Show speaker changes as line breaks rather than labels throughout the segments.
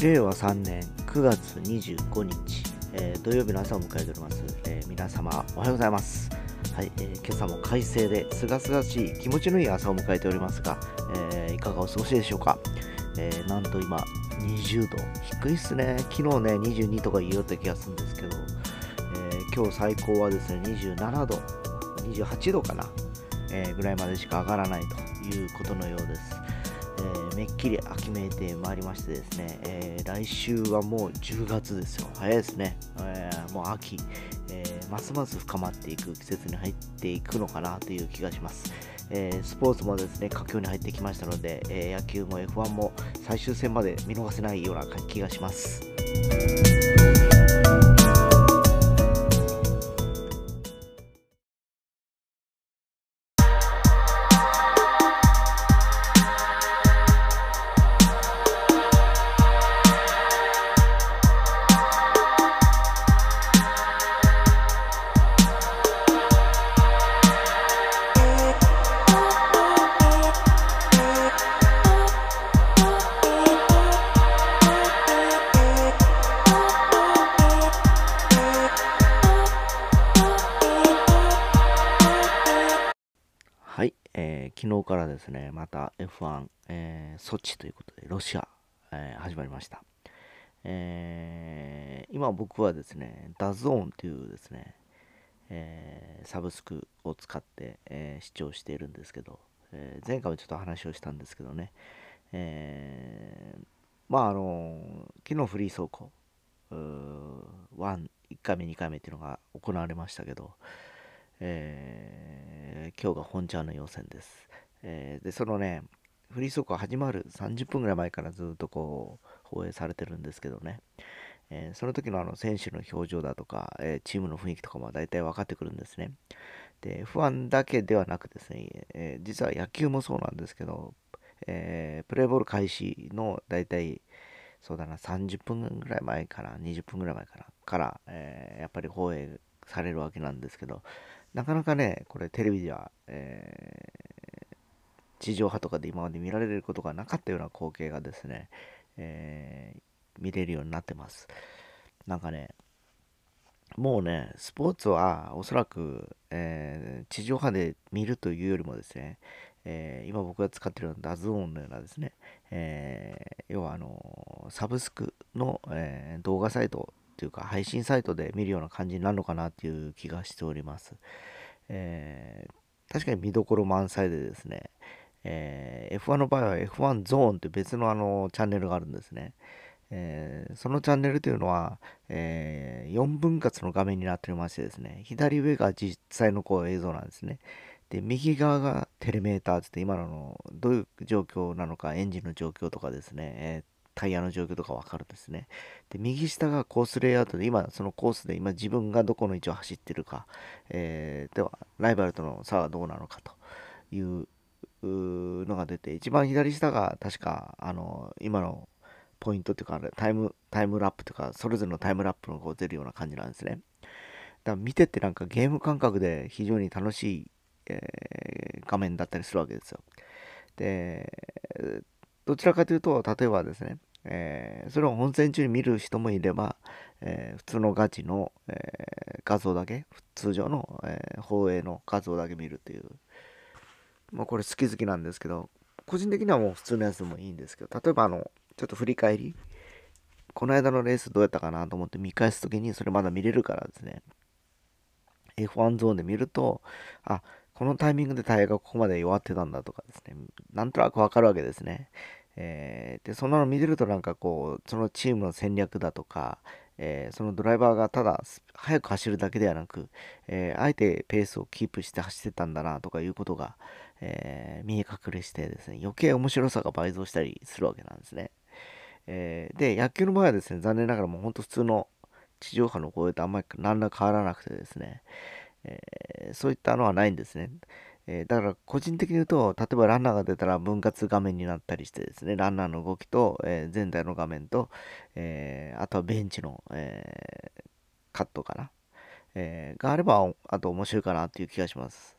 令和3年9月25日、えー土曜日の朝を迎えております、えー皆様おはようございます、はいえー今朝も快晴で清々しい気持ちのいい朝を迎えておりますが、えいかがお過ごしでしょうか、えなんと今20度低いっすね。昨日ね22とか言いよった気がするんですけど、え今日最高はですね27度28度かな、えぐらいまでしか上がらないということのようです。めっきり秋めいてまいりましてですね、えー来週はもう10月ですよ。早いですね。えーもう秋、えーますます深まっていく季節に入っていくのかなという気がします。えースポーツもですね、佳境に入ってきましたので、え野球も F1 も最終戦まで見逃せないような気がします。昨日からですね、また F1、えーソチということで、ロシア、えー始まりました。えー今僕はですね、 DAZN というですね、えーサブスクを使って、えー視聴しているんですけど、えー前回もちょっと話をしたんですけどね、えーまああの昨日フリー走行、1、1回目、2回目っていうのが行われましたけど、えー今日が本ちゃんの予選です。えーで、そのね、フリー走行始まる30分ぐらい前からずっとこう、放映されてるんですけどね、えーその時のあの選手の表情だとか、えーチームの雰囲気とかも大体分かってくるんですね。で、F1 だけではなくですね、えー実は野球もそうなんですけど、えプレーボール開始の大体、そうだな、30分ぐらい前から、20分ぐらい前から、から、えやっぱり放映されるわけなんですけど、なかなかね、これテレビでは、えー地上波とかで今まで見られることがなかったような光景がですね、えー見れるようになってます。なんかね、もうね、スポーツはおそらく、えー地上波で見るというよりもですね、えー今僕が使っているダズオーンのようなですね、えー要はあのサブスクの、え動画サイトというか配信サイトで見るような感じになるのかなっていう気がしております。え確かに見どころ満載でですね、えー F1 の場合は F1 ゾーンって別のあのチャンネルがあるんですね。えーそのチャンネルというのは、え4分割の画面になっておりましてですね、左上が実際のこう映像なんですね。で、右側がテレメーターつって今ののどういう状況なのか、エンジンの状況とかですね、えータイヤの状況とかわかるんですね。で、右下がコースレイアウトで、今そのコースで今自分がどこの位置を走ってるか、えーでは、ライバルとの差はどうなのかというのが出て、一番左下が確か、あの、今のポイントっていうか、タイム、タイムラップというか、それぞれのタイムラップのこう出るような感じなんですね。だから見ててなんかゲーム感覚で非常に楽しい、えー画面だったりするわけですよ。で、どちらかというと、例えばですね、えーそれを本戦中に見る人もいれば、えー普通のガチの、えー画像だけ、通常の、え放映の画像だけ見るという、まあこれ好き好きなんですけど、個人的にはもう普通のやつでもいいんですけど、例えばあの、ちょっと振り返り、この間のレースどうやったかなと思って見返すときにそれまだ見れるからですね、F1 ゾーンで見ると、あ、このタイミングでタイヤがここまで弱ってたんだとかですね、なんとなくわかるわけですね。えーで、そんなの見てるとなんかこう、そのチームの戦略だとか、えーそのドライバーがただ速く走るだけではなく、えーあえてペースをキープして走ってたんだなとかいうことが、えー見え隠れしてですね、余計面白さが倍増したりするわけなんですね。えーで、野球の場合はですね、残念ながらもうほんと普通の地上波の声とあんまり何ら変わらなくてですね、えーそういったのはないんですね。えだから個人的に言うと、例えばランナーが出たら分割画面になったりしてですね、ランナーの動きと、えー全体の画面と、えあとはベンチの、えカットかな、えがあれば、あと面白いかなっていう気がします。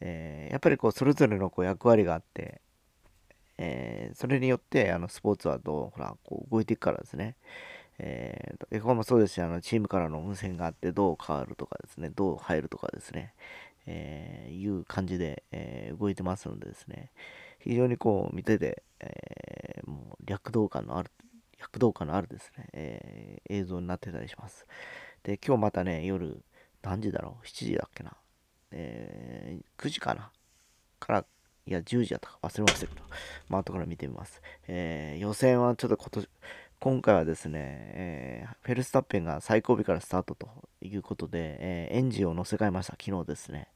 えーやっぱりこうそれぞれのこう役割があって、えー、それによってあのスポーツはどうほらこう動いていくからですね。えー、F1 もそうですしあのチームからの運線があってどう変わるとかですねどう入るとかですね、えー、いう感じで、え、動いてますのでですね非常にこう見てて、えー、もう躍動感のある躍動感のあるですね、えー、映像になってたりしますで今日またね夜何時だろう ?7 時だっけな？えー、9時かな？から、いや、10時だったか忘れましたけど、まあ、後から見てみます。えー、予選はちょっと今年、今回はですね、えー、フェルスタッペンが最後尾からスタートということで、えー、エンジンを乗せ替えました、昨日ですね。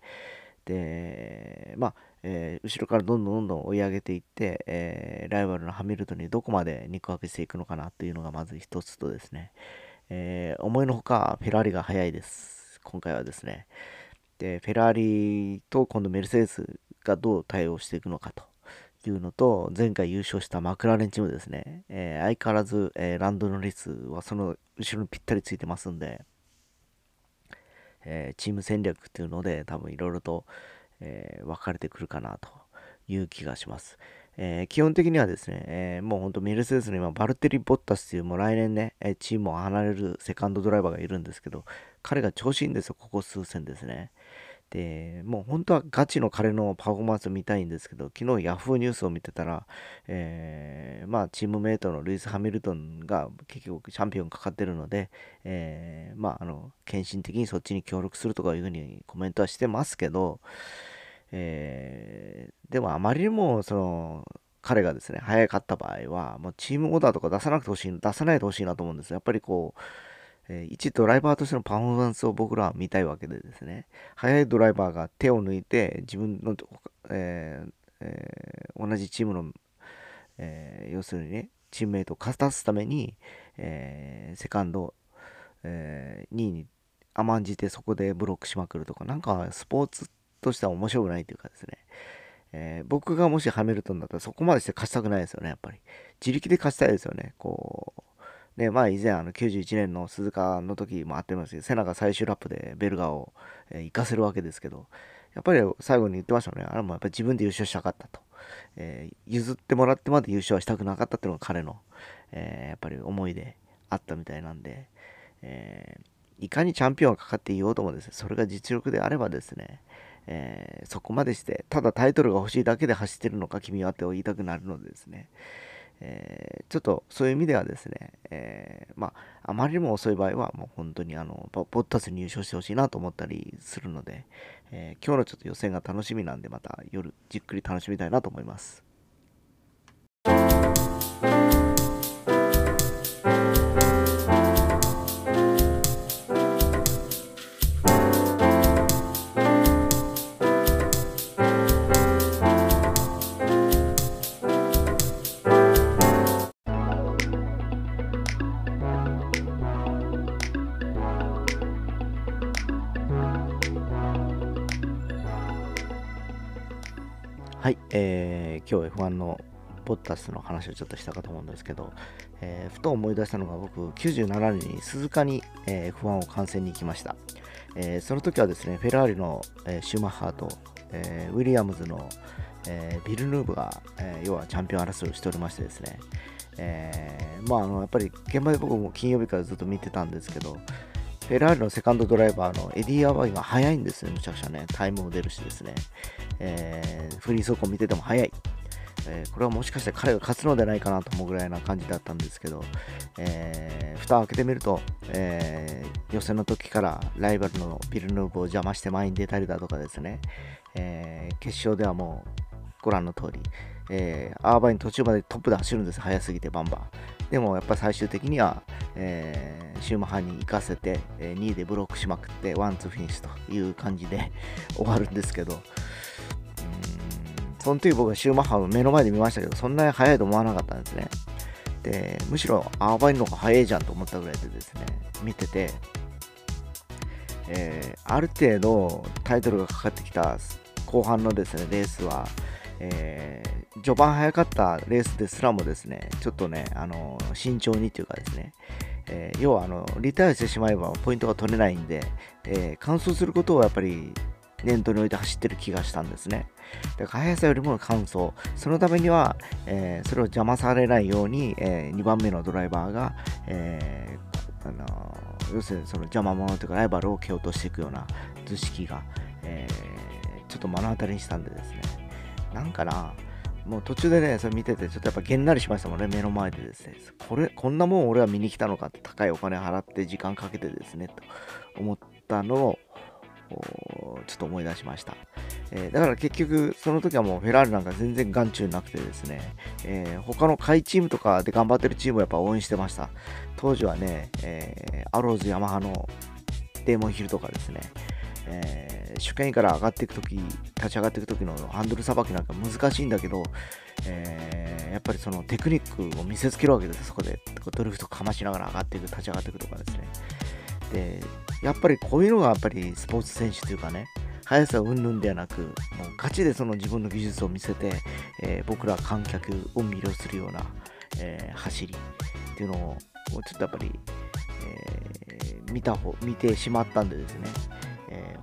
で、まあ、えー、後ろからどんどんどんどん追い上げていって、えライバルのハミルトンにどこまで肉分けしていくのかなっていうのがまず一つとですね、え思いのほかフェラーリが速いです。今回はですね。で、フェラーリと今度メルセデスがどう対応していくのかというのと、前回優勝したマクラーレンチームですね。えー、相変わらず、えー、ランドの率はその後ろにぴったりついてますんで、えー、チーム戦略っていうので多分いろいろと、え分かれてくるかなという気がします。えー、基本的にはですね、えー、もう本当メルセデスの今、バルテリ・ボッタスっていうもう来年ね、えチームを離れるセカンドドライバーがいるんですけど、彼が調子いいんですよ、ここ数戦ですね。で、もう本当はガチの彼のパフォーマンスを見たいんですけど、昨日ヤフーニュースを見てたら、えー、まあチームメイトのルイス・ハミルトンが結局チャンピオンかかってるので、えー、まああの、献身的にそっちに協力するとかいうふうにコメントはしてますけど、えー、でもあまりにもその彼がですね、早かった場合は、もうチームオーダーとか出さなくてほしい、出さないでほしいなと思うんです。やっぱりこう、えー、一ドライバーとしてのパフォーマンスを僕らは見たいわけでですね、速いドライバーが手を抜いて、自分の、えーえー、同じチームの、え要するにね、チームメイトを勝たすために、えセカンド、え2位に甘んじてそこでブロックしまくるとか、なんかスポーツとしては面白くないというかですね、えー、僕がもしハミルトンだったらそこまでして勝ちたくないですよね、やっぱり。自力で勝ちたいですよね、こう。ね、まあ以前あの91年の鈴鹿の時もあってますけど、セナが最終ラップでベルガーを、えー、行かせるわけですけど、やっぱり最後に言ってましたね、あれもやっぱり自分で優勝したかったと。えー、譲ってもらってまで優勝はしたくなかったっていうのが彼の、えー、やっぱり思いであったみたいなんで、えいかにチャンピオンがかかっていようともですね、それが実力であればですね、え、そこまでして、ただタイトルが欲しいだけで走ってるのか君はって言いたくなるのでですね、えー、ちょっとそういう意味ではですね、えー、まあ、あまりにも遅い場合は、もう本当にあの、ボッタスに優勝してほしいなと思ったりするので、え今日のちょっと予選が楽しみなんで、また夜じっくり楽しみたいなと思います。えー、今日 F1 のボッタスの話をちょっとしたかと思うんですけど、えー、ふと思い出したのが僕、97年に鈴鹿に、えー、F1 を観戦に行きました。えー、その時はですね、フェラーリの、え、シューマッハーと、え、ウィリアムズの、えー、ビルヌーブが、え、要はチャンピオン争いをしておりましてですね、え、まああのやっぱり現場で僕も金曜日からずっと見てたんですけど、フェラーリのセカンドドライバーのエディ・アーバインが速いんですね、むちゃくちゃね。タイムも出るしですね。えー、フリー走行見てても速い。えー、これはもしかして彼が勝つのではないかなと思うぐらいな感じだったんですけど、えー、蓋を開けてみると、えー、予選の時からライバルのビルヌーブを邪魔して前に出たりだとかですね、えー決勝ではもうご覧の通り、え、アーバイン途中までトップで走るんです、速すぎてバンバン。でもやっぱ最終的には、えー、シューマハに行かせて、えー、2位でブロックしまくってワンツーフィニッシュという感じで 終わるんですけど、その時僕はシューマッハを目の前で見ましたけど、そんなに速いと思わなかったんですね。で、むしろアーバインの方が速いじゃんと思ったぐらいでですね、見てて、えー、ある程度タイトルがかかってきた後半のですね、レースは、えー、序盤早かったレースですらもですね、ちょっとね、あの慎重にというかですね、えー、要はあのリタイアしてしまえばポイントが取れないんで、えー、完走することをやっぱり念頭に置いて走ってる気がしたんですね。だから速さよりも乾燥。そのためには、えー、それを邪魔されないように、え、2番目のドライバーが、え、あの要するにその邪魔者というかライバルを蹴落としていくような図式が、えちょっと目の当たりにしたんでですね。なんかな、もう途中でね、それ見てて、ちょっとやっぱげんなりしましたもんね、目の前でですね。これ、こんなもん俺は見に来たのかって高いお金払って時間かけてですね、と思ったのを、ちょっと思い出しました。えー、だから結局、その時はもうフェラーリなんか全然眼中なくてですね、えー、他の下位チームとかで頑張ってるチームをやっぱ応援してました。当時はね、えー、アローズ、ヤマハのデーモンヒルとかですね、えー、主権から上がっていくとき、立ち上がっていくときのハンドルさばきなんか難しいんだけど、えー、やっぱりそのテクニックを見せつけるわけです、そこで。ドリフトかましながら上がっていく、立ち上がっていくとかですね。で、やっぱりこういうのがやっぱりスポーツ選手というかね、速さ云々ではなく、もうガチでその自分の技術を見せて、えー、僕ら観客を魅了するような、え、走りっていうのを、ちょっとやっぱり、え、見た方、見てしまったんでですね、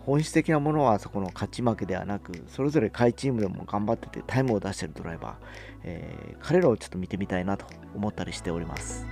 本質的なものはそこの勝ち負けではなく、それぞれ下位チームでも頑張っててタイムを出してるドライバー、え彼らをちょっと見てみたいなと思ったりしております。